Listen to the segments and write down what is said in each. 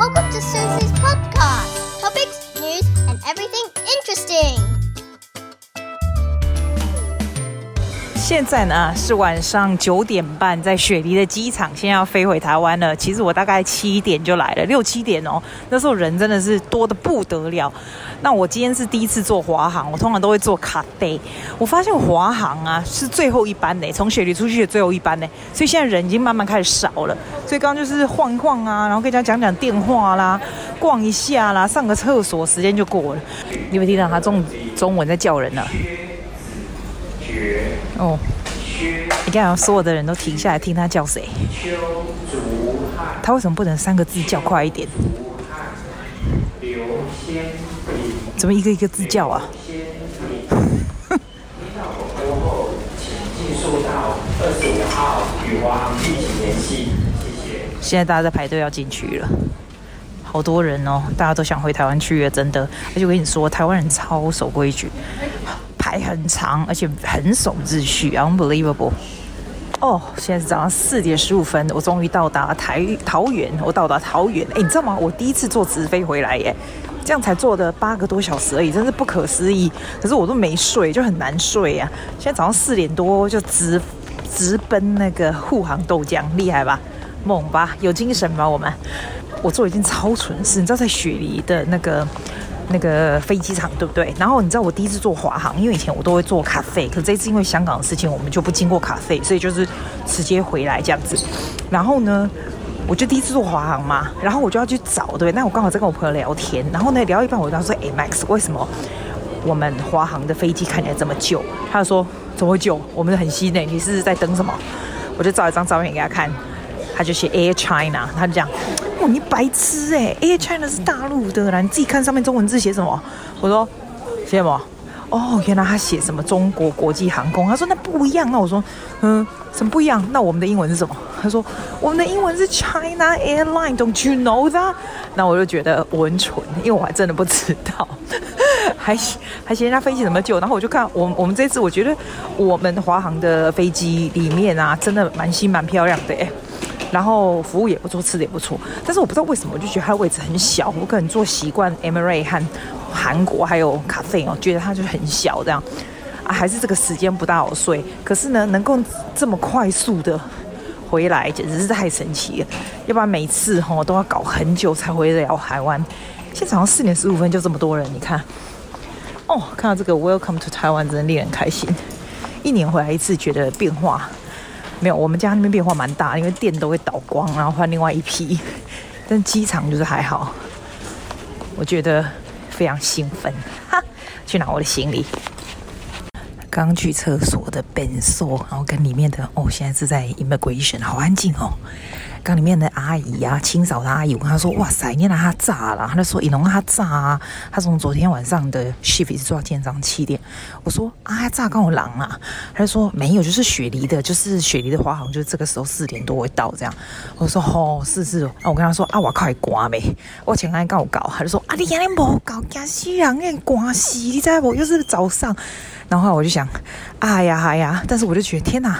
Welcome to Susie's podcast. Topics, news, and everything interesting. 现在呢是晚上九点半，在雪梨的机场，现在要飞回台湾了。其实我大概七点就来了，六七点哦，那时候人真的是多的不得了。那我今天是第一次坐华航，我通常都会坐卡贝。我发现华航啊是最后一班呢，从雪梨出去的最后一班呢，所以现在人已经慢慢开始少了。所以刚刚就是晃一晃啊，然后跟人家讲讲电话啦，逛一下啦，上个厕所，时间就过了。你有没有听到他中中文在叫人呢？哦，你看，所有的人都停下来听他叫谁？他为什么不能三个字叫快一点？怎么一个一个字叫啊？现在大家在排队要进去了，好多人哦，大家都想回台湾去了，真的。而且我跟你说，台湾人超守规矩。排很长，而且很守秩序，unbelievable。哦，现在是早上四点十五分，我终于到达台桃园，我到达桃园。哎，你知道吗？我第一次坐直飞回来耶，这样才坐的八个多小时而已，真是不可思议。可是我都没睡，就很难睡啊。现在早上四点多就直直奔那个沪航豆浆，厉害吧？猛吧？有精神吧？我们，我做一件超蠢事，你知道在雪梨的那个。那个飞机场对不对？然后你知道我第一次坐华航，因为以前我都会坐卡费，可这次因为香港的事情，我们就不经过卡费，所以就是直接回来这样子。然后呢，我就第一次坐华航嘛，然后我就要去找，对，那我刚好在跟我朋友聊天，然后呢聊一半，我跟他说：“哎，Max，为什么我们华航的飞机看起来这么旧？”他就说：“怎么会旧？我们很新呢，你是在等什么？”我就照一张照片给他看，他就写 Air China，他就讲。哦，你白痴哎！Air China 是大陆的啦，你自己看上面中文字写什么？我说写什么？哦，原来他写什么中国国际航空。他说那不一样。那我说嗯，什么不一样？那我们的英文是什么？他说我们的英文是 China Airline。Don't you know that？那我就觉得我很蠢，因为我还真的不知道，还还嫌人家飞机怎么旧。然后我就看我我们这次，我觉得我们华航的飞机里面啊，真的蛮新蛮漂亮的哎。然后服务也不错，吃的也不错，但是我不知道为什么，我就觉得它的位置很小。我可能坐习惯 Emirates 和韩国还有咖啡哦，觉得它就很小这样啊，还是这个时间不大好睡。可是呢，能够这么快速的回来，简直是太神奇了。要不然每次哈都要搞很久才回得了台湾。现在早上四点十五分就这么多人，你看哦，看到这个 Welcome to Taiwan 真的令人开心。一年回来一次，觉得变化。没有，我们家那边变化蛮大，因为电都会倒光，然后换另外一批。但机场就是还好，我觉得非常兴奋。哈，去拿我的行李。刚去厕所的本所，然后跟里面的哦，现在是在 immigration，好安静哦。刚里面的阿姨啊，清扫的阿姨，我跟她说：“哇塞，你让她炸了。”她就说：“你弄她炸啊！”她从昨天晚上的 shift 是做到今天早上七点。我说：“啊，炸跟我狼啊！”她就说：“没有，就是雪梨的，就是雪梨的花，好像，就是这个时候四点多会到这样。”我说：“哦，是是。”那我跟她说：“啊，我靠，还刮没？我前天刚搞。”她就说：“啊，你今天没搞，惊死人，你刮死，你知不？又是早上。”然后我就想：“哎呀，哎呀！”但是我就觉得天哪，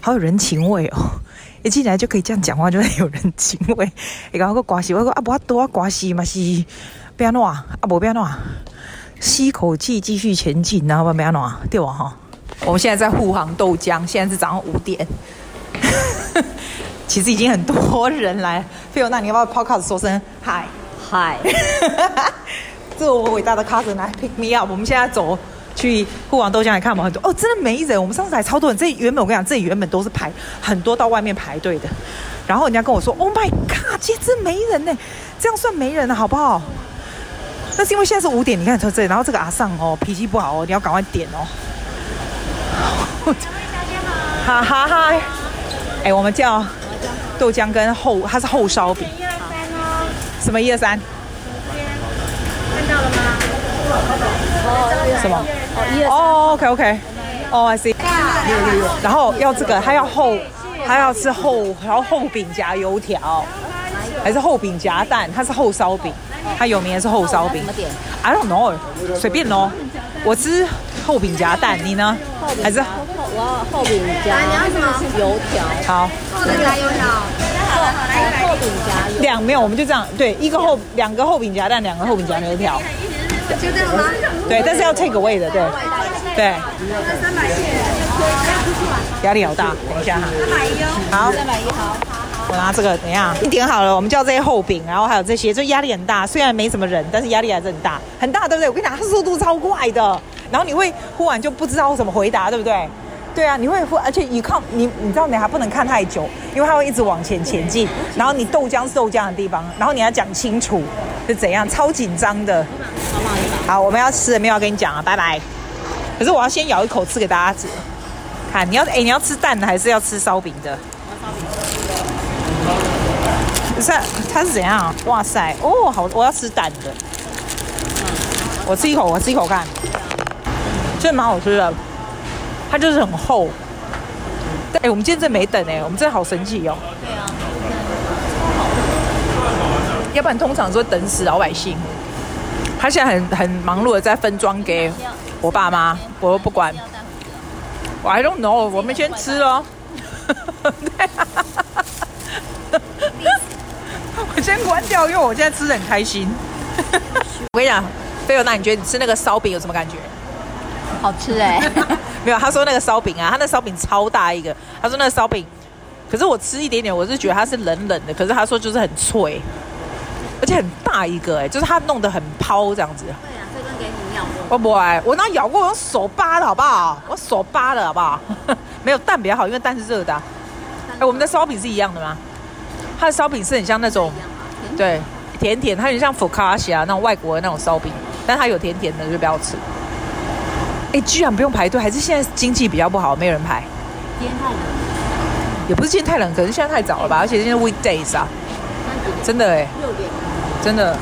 好有人情味哦。一进来就可以这样讲话，就很有人情味。你讲个刮西，我说啊，不要多刮西嘛，是不要弄啊，啊不不要弄啊，吸口气继续前进，然后不要弄啊，对吧？哈，我们现在在沪航豆浆，现在是早上五点，其实已经很多人来。菲欧娜，你要不要 podcast 说声嗨嗨？这是我伟大的 cousin 来 pick me up，我们现在走。去沪航豆浆来看嘛，很多哦，真的没人。我们上次来超多人，这原本我跟你讲，这里原本都是排很多到外面排队的。然后人家跟我说：“Oh my god，今天真没人呢，这样算没人了，好不好？”那是因为现在是五点，你看从这里，然后这个阿尚哦脾气不好哦，你要赶快点哦。哈哈哈！哎，我们叫豆浆跟厚，它是厚烧饼。一二三哦。什么一二三？看到了吗？什么？哦，OK OK，哦，I see。然后要这个，还要厚，还要吃厚，然后厚饼夹油条，还是厚饼夹蛋？它是厚烧饼，它有名的是厚烧饼。I don't know，随便喽。我吃厚饼夹蛋，你呢？还是厚？我要厚饼夹油条。好，厚饼夹油条。厚饼夹两没有，我们就这样，对，一个厚两个厚饼夹蛋，两个厚饼夹油条。就这样吗？对，但是要 take away 的，对，对。三百一，压力好大，等一下哈。三百一哦。好，三百一好。我拿这个，等一下，你点好了，我们叫这些厚饼，然后还有这些，就压力很大。虽然没什么人，但是压力还是很大，很大，对不对？我跟你讲，它速度超快的，然后你会忽然就不知道怎么回答，对不对？对啊，你会，而且你看，你你知道你还不能看太久，因为它会一直往前前进。然后你豆浆是豆浆的地方，然后你要讲清楚是怎样，超紧张的。好，我们要吃的没有要跟你讲啊，拜拜。可是我要先咬一口吃给大家吃，看你要哎，你要吃蛋的还是要吃烧饼的？不是它是怎样？哇塞，哦，好，我要吃蛋的。我吃一口，我吃一口看，真的蛮好吃的。它就是很厚。哎，我们今天真没等哎，我们真的好神奇哦。对啊。要不然通常说等死老百姓。他现在很很忙碌的在分装给我爸妈，我都不管。I don't know，我们先吃喽。我先关掉，因为我现在吃的很开心。我跟你讲，菲欧娜，你觉得你吃那个烧饼有什么感觉？好吃哎、欸。没有，他说那个烧饼啊，他那烧饼超大一个。他说那个烧饼，可是我吃一点点，我是觉得它是冷冷的。可是他说就是很脆，而且很大一个哎，就是他弄得很抛这样子。对啊，这根给你咬过。我不爱，我那咬过，我用手扒的好不好？我手扒的好不好？没有蛋比较好，因为蛋是热的、啊。哎，我们的烧饼是一样的吗？它的烧饼是很像那种，对，甜甜，它有点像福卡西亚那种外国的那种烧饼，但它有甜甜的，就不要吃。哎，居然不用排队，还是现在经济比较不好，没有人排？今天太冷，也不是今天太冷，可能现在太早了吧？而且今天 weekdays 啊，真的哎，六点，真的。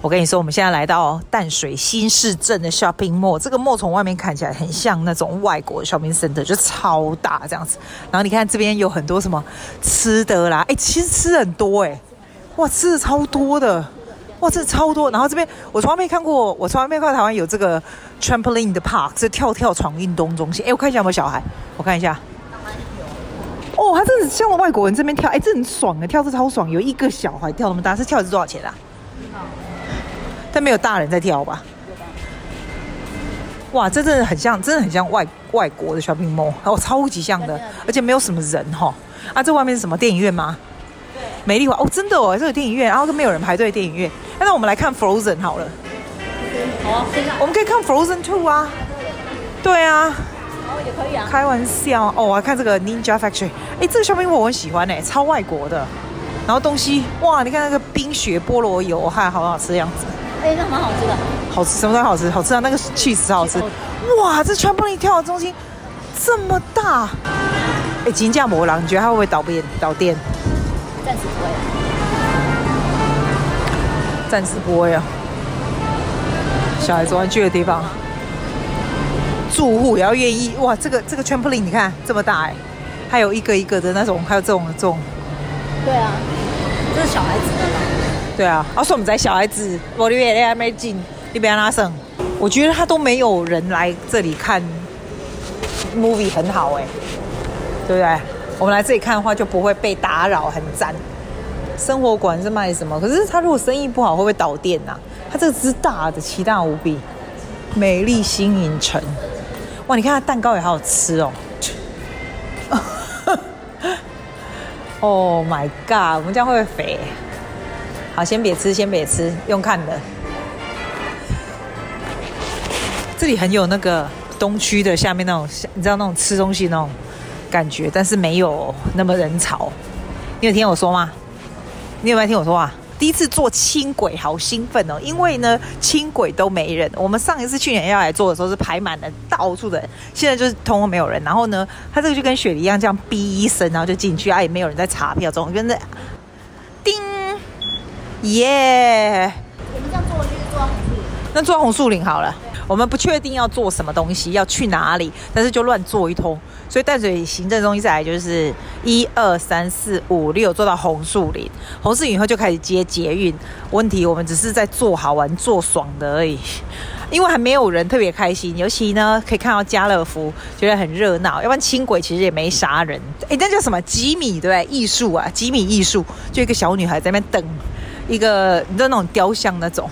我跟你说，我们现在来到淡水新市镇的 shopping mall，这个 mall 从外面看起来很像那种外国的 shopping center，就超大这样子。然后你看这边有很多什么吃的啦，哎，其实吃很多哎，哇，吃的超多的，哇，这超多。然后这边我从来没看过，我从来没看过台湾有这个 trampoline 的 park，这跳跳床运动中心。哎，我看一下有没有小孩，我看一下。哦，他真的像外国人这边跳，哎，这很爽啊，跳的超爽。有一个小孩跳那么大，是跳的是多少钱啊？但没有大人在跳吧？哇，这真的很像，真的很像外外国的 shopping mall，哦，超级像的，而且没有什么人哈。啊，这外面是什么电影院吗？对，美丽华哦，真的哦，这个电影院，然后都没有人排队电影院。那我们来看 Frozen 好了。好啊，我们可以看 Frozen Two 啊。对啊。哦，也可以啊。开玩笑哦，我还看这个 Ninja Factory，哎，这个 shopping mall 我很喜欢哎，超外国的。然后东西哇，你看那个冰雪菠萝油，还好好吃的样子。哎，那蛮好吃的，好吃，什么都好吃，好吃啊！那个 cheese 好吃，哇，这全部你跳的中心这么大，哎，金价魔狼，你觉得它会不会倒闭倒店？暂时不会，暂时不会啊。小孩子玩具的地方，住户也要愿意哇！这个这个 trampoline 你看这么大哎，还有一个一个的那种，还有这种这种，对啊，这是小孩子的啦。对啊，而且我们在小孩子，我里面还没进，你别拉省。我觉得他都没有人来这里看 movie 很好哎，对不对？我们来这里看的话就不会被打扰，很赞。生活馆是卖什么？可是他如果生意不好，会不会倒店呐、啊？他这个是大的，奇大无比。美丽新影城，哇！你看它蛋糕也好好吃哦。Oh my god！我们这样会不会肥？好，先别吃，先别吃，用看的。这里很有那个东区的下面那种，你知道那种吃东西那种感觉，但是没有那么人潮。你有听我说吗？你有没有听我说话？第一次坐轻轨，好兴奋哦！因为呢，轻轨都没人。我们上一次去年要来坐的时候是排满了，到处的人。现在就是通通没有人。然后呢，他这个就跟雪梨一样，这样哔一声，然后就进去，啊，也没有人在查票，总跟着叮。耶！我们这样坐就是坐红树林。那坐红树林好了。我们不确定要做什么东西，要去哪里，但是就乱坐一通。所以淡水行政中心再来就是一二三四五六，坐到红树林。红树林以后就开始接捷运。问题我们只是在坐好玩、坐爽的而已。因为还没有人特别开心，尤其呢可以看到家乐福觉得很热闹，要不然轻轨其实也没啥人。哎，那叫什么吉米对不对？艺术啊，吉米艺术，就一个小女孩在那边等一个你知道那种雕像那种。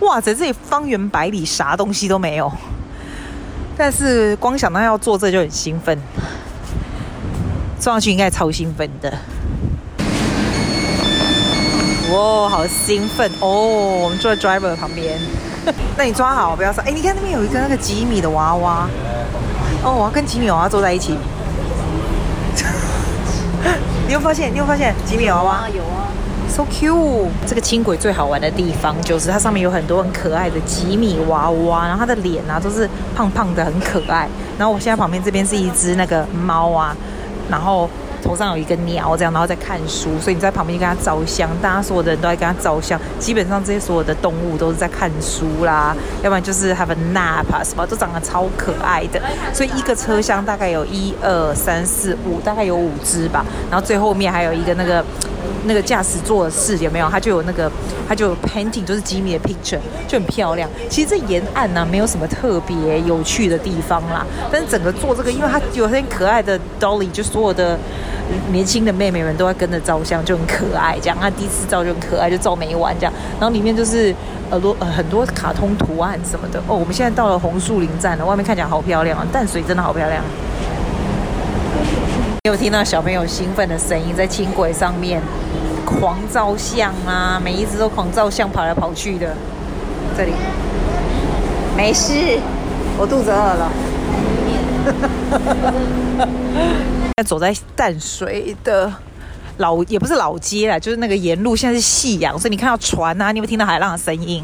哇，在这里方圆百里啥东西都没有，但是光想到要坐这就很兴奋，坐上去应该超兴奋的。哇，好兴奋哦！我们坐在 driver 旁边，那你抓好不要上。哎，你看那边有一个那个吉米的娃娃，哦，我要跟吉米娃娃坐在一起。你有发现？你有发现吉米娃娃？有啊，so cute。这个轻轨最好玩的地方就是它上面有很多很可爱的吉米娃娃，然后它的脸啊都是胖胖的，很可爱。然后我现在旁边这边是一只那个猫啊，然后。头上有一个鸟，这样，然后在看书，所以你在旁边就跟他照相，大家所有的人都在跟他照相。基本上这些所有的动物都是在看书啦，要不然就是 have a nap 啊，什么都长得超可爱的。所以一个车厢大概有一二三四五，大概有五只吧。然后最后面还有一个那个。那个驾驶座室有没有？它就有那个，它就有 painting，就是吉米的 picture，就很漂亮。其实这沿岸呢、没有什么特别有趣的地方啦。但是整个做这个，因为它有很可爱的 dolly，就所有的年轻的妹妹们都在跟着照相，就很可爱。这样，它第一次照就很可爱，就照没完这样。然后里面就是呃多呃很多卡通图案什么的。哦，我们现在到了红树林站了，外面看起来好漂亮啊！淡水真的好漂亮。有听到小朋友兴奋的声音，在轻轨上面狂照相啊！每一只都狂照相，跑来跑去的。这里没事，我肚子饿了。现在走在淡水的老，也不是老街啦，就是那个沿路，现在是夕阳，所以你看到船啊，你有没有听到海浪的声音？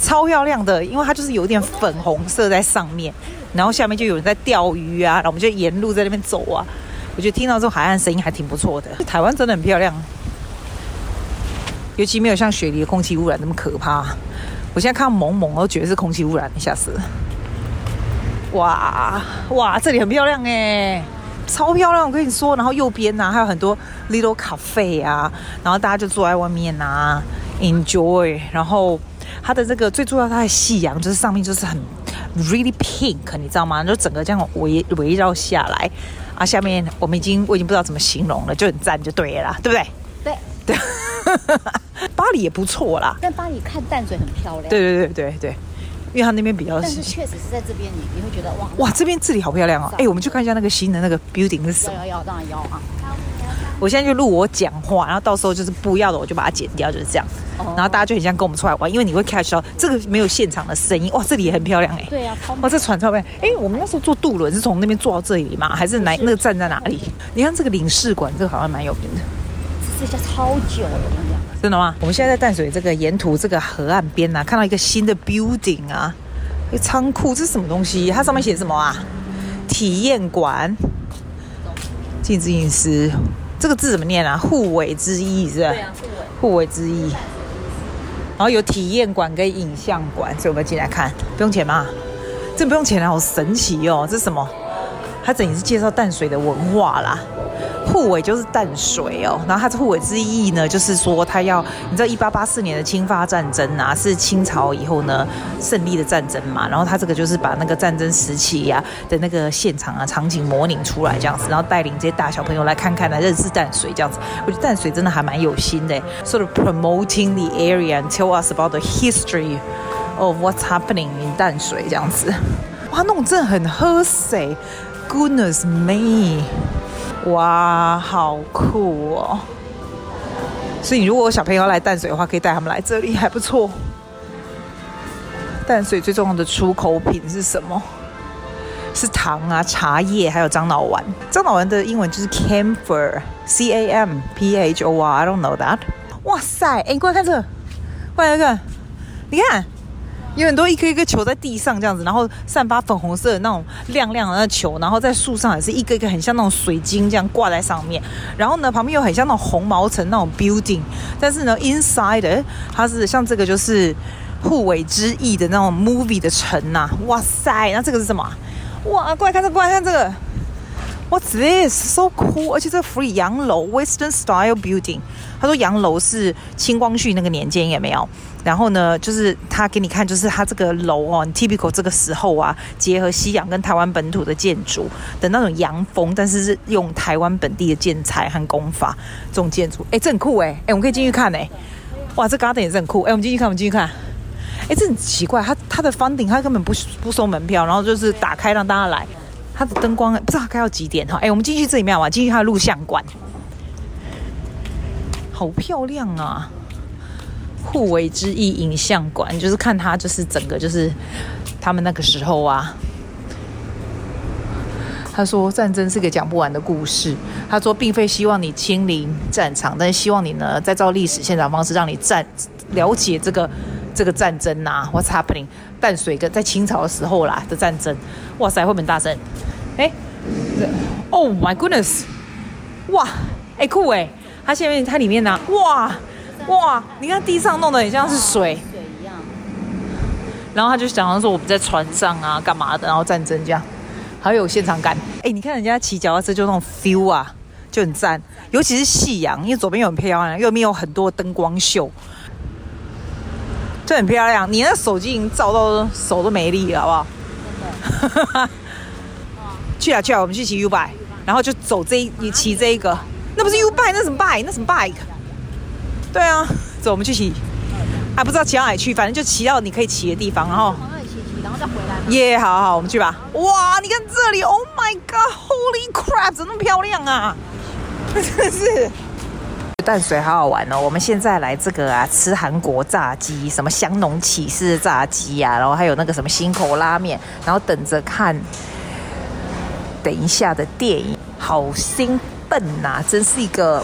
超漂亮的，因为它就是有点粉红色在上面，然后下面就有人在钓鱼啊，然后我们就沿路在那边走啊。我觉得听到这种海岸声音还挺不错的。台湾真的很漂亮，尤其没有像雪梨的空气污染那么可怕。我现在看到蒙蒙，我都觉得是空气污染，吓死。哇哇，这里很漂亮哎，超漂亮！我跟你说，然后右边呢、啊、还有很多 little cafe 啊，然后大家就坐在外面啊，enjoy。然后它的这个最重要，它的夕阳就是上面就是很 really pink，你知道吗？就整个这样围围绕下来。啊，下面我们已经我已经不知道怎么形容了，就很赞就对了，对不对？对对，巴黎也不错啦。但巴黎看淡水很漂亮。对对对对对，因为它那边比较。但是确实是在这边，你你会觉得哇哇，这边这里好漂亮哦！哎，我们去看一下那个新的那个 building 是什么？要要当然要啊。我现在就录我讲话，然后到时候就是不要的我就把它剪掉，就是这样。然后大家就很像跟我们出来玩，因为你会 catch 到这个没有现场的声音。哇，这里也很漂亮哎。对啊，哇，这船超漂亮。哎，我们那时候坐渡轮是从那边坐到这里吗？还是哪那个站在哪里？你看这个领事馆，这个好像蛮有名的。这家超久了，我跟你讲。真的吗？我们现在在淡水这个沿途这个河岸边啊，看到一个新的 building 啊，一个仓库，这是什么东西？它上面写什么啊？体验馆，禁止隐私。这个字怎么念啊？互为之意是吧？对啊，互为之意。然后有体验馆跟影像馆，所以我们进来看，不用钱吗？这不用钱啊，好神奇哦！这是什么？它等于是介绍淡水的文化啦。护尾就是淡水哦，然后它的沪尾之意呢，就是说它要，你知道一八八四年的清法战争啊，是清朝以后呢胜利的战争嘛，然后它这个就是把那个战争时期呀、的那个现场啊场景模拟出来这样子，然后带领这些大小朋友来看看来认识淡水这样子，我觉得淡水真的还蛮有心的，sort of promoting the area and tell us about the history of what's happening in 淡水这样子，哇，那种真的很喝水，goodness me。哇，好酷哦！所以如果小朋友要来淡水的话，可以带他们来这里，还不错。淡水最重要的出口品是什么？是糖啊、茶叶，还有樟脑丸。樟脑丸的英文就是 camphor，C A M P H O R，I don't know that。哇塞，哎，你过来看这，过来看，你看。有很多一颗一颗球在地上这样子，然后散发粉红色的那种亮亮的那球，然后在树上也是一个一个很像那种水晶这样挂在上面。然后呢，旁边又很像那种红毛城那种 building，但是呢，inside 它是像这个就是护尾之翼的那种 movie 的城呐、哇塞，那这个是什么？哇，过来看这，过来看这个。What's this? So cool！而且这个 free 洋楼 Western Style Building，他说洋楼是清光绪那个年间有没有？然后呢，就是他给你看，就是他这个楼哦，typical 这个时候啊，结合西洋跟台湾本土的建筑的那种洋风，但是是用台湾本地的建材和工法这种建筑，哎，这很酷哎，哎，我们可以进去看哎，哇，这 garden 也是很酷，哎，我们进去看，我们进去看，哎，这很奇怪，他他的 funding 他根本不不收门票，然后就是打开让大家来。它的灯光不知道开到几点哈？哎，我们进去这里面玩，进去它的录像馆，好漂亮啊！互为之意影像馆，就是看他，就是整个就是他们那个时候啊。他说战争是个讲不完的故事。他说并非希望你亲临战场，但是希望你呢再照历史现场方式，让你战了解这个这个战争呐、What's happening？淡水跟在清朝的时候啦的战争。哇塞，会不会大声？哎，Oh my goodness！哇，哎酷哎，它下面它里面呢、哇哇，你看地上弄得很像是水，水一样。然后他就想到说我们在船上啊，干嘛的，然后战争这样，好有现场感。哎，你看人家骑脚踏车就那种 feel 啊，就很赞。尤其是夕阳，因为左边又很漂亮，右边有很多灯光秀，就很漂亮。你那手机已经照到手都没力了，好不好？真的。去啊去啊，我们去骑 U bike，然后就走这一，你骑这一个，那不是 U bike，那什么 bike？那什么 bike？对啊，走，我们去骑，还不知道骑到哪里去，反正就骑到你可以骑的地方，然后，然后再回来。耶，好好好，我们去吧。哇，你看这里，Oh my God，Holy crap，怎么那么漂亮啊？真的是，淡水好好玩哦。我们现在来这个啊，吃韩国炸鸡，什么香浓起司炸鸡啊，然后还有那个什么新口拉面，然后等着看。等一下的电影，好兴奋呐、啊！真是一个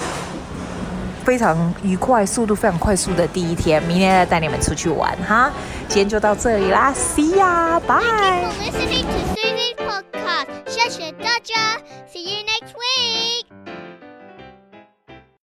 非常愉快、速度非常快速的第一天。明天再带你们出去玩哈！今天就到这里啦，See ya，bye。Thank you for listening to Susie's podcast. 谢谢大家，See you next week.